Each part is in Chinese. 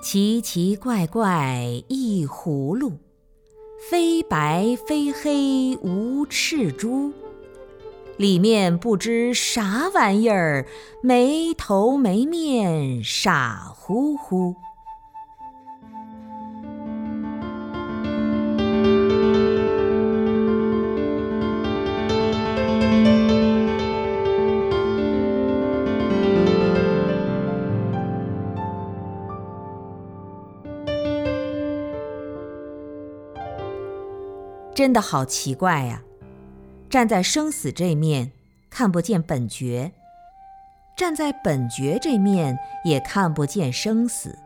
奇奇怪怪一葫芦，非白非黑无赤珠，里面不知啥玩意儿，没头没面傻乎乎。真的好奇怪呀！站在生死这面，看不见本觉；站在本觉这面，也看不见生死。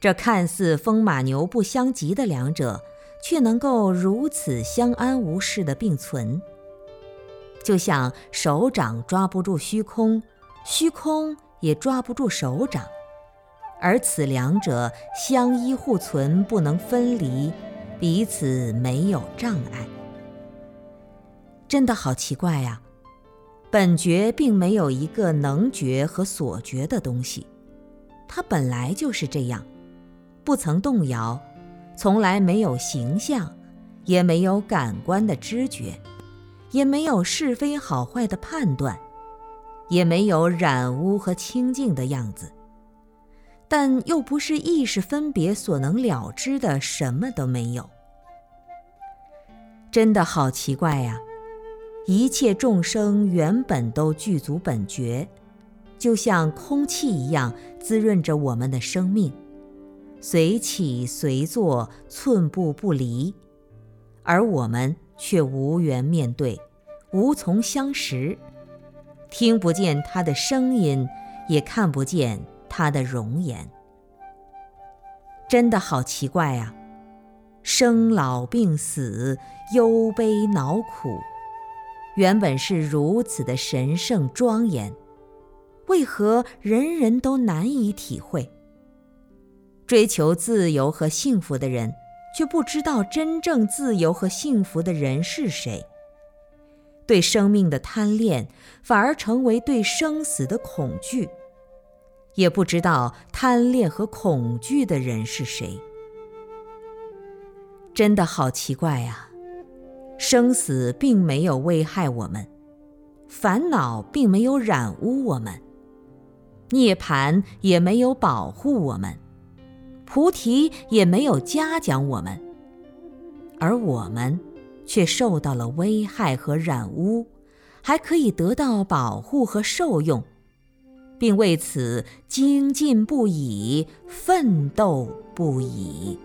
这看似风马牛不相及的两者，却能够如此相安无事的并存。就像手掌抓不住虚空，虚空也抓不住手掌，而此两者相依互存，不能分离。彼此没有障碍，真的好奇怪呀！本觉并没有一个能觉和所觉的东西，它本来就是这样，不曾动摇，从来没有形象，也没有感官的知觉，也没有是非好坏的判断，也没有染污和清净的样子。但又不是意识分别所能了知的，什么都没有。真的好奇怪呀！一切众生原本都具足本觉，就像空气一样滋润着我们的生命，随起随坐，寸步不离，而我们却无缘面对，无从相识，听不见他的声音，也看不见。他的容颜真的好奇怪啊！生老病死、忧悲恼苦，原本是如此的神圣庄严，为何人人都难以体会？追求自由和幸福的人，却不知道真正自由和幸福的人是谁。对生命的贪恋，反而成为对生死的恐惧。也不知道贪恋和恐惧的人是谁，真的好奇怪呀！生死并没有危害我们，烦恼并没有染污我们，涅槃也没有保护我们，菩提也没有嘉奖我们，而我们却受到了危害和染污，还可以得到保护和受用。并为此精进不已，奋斗不已。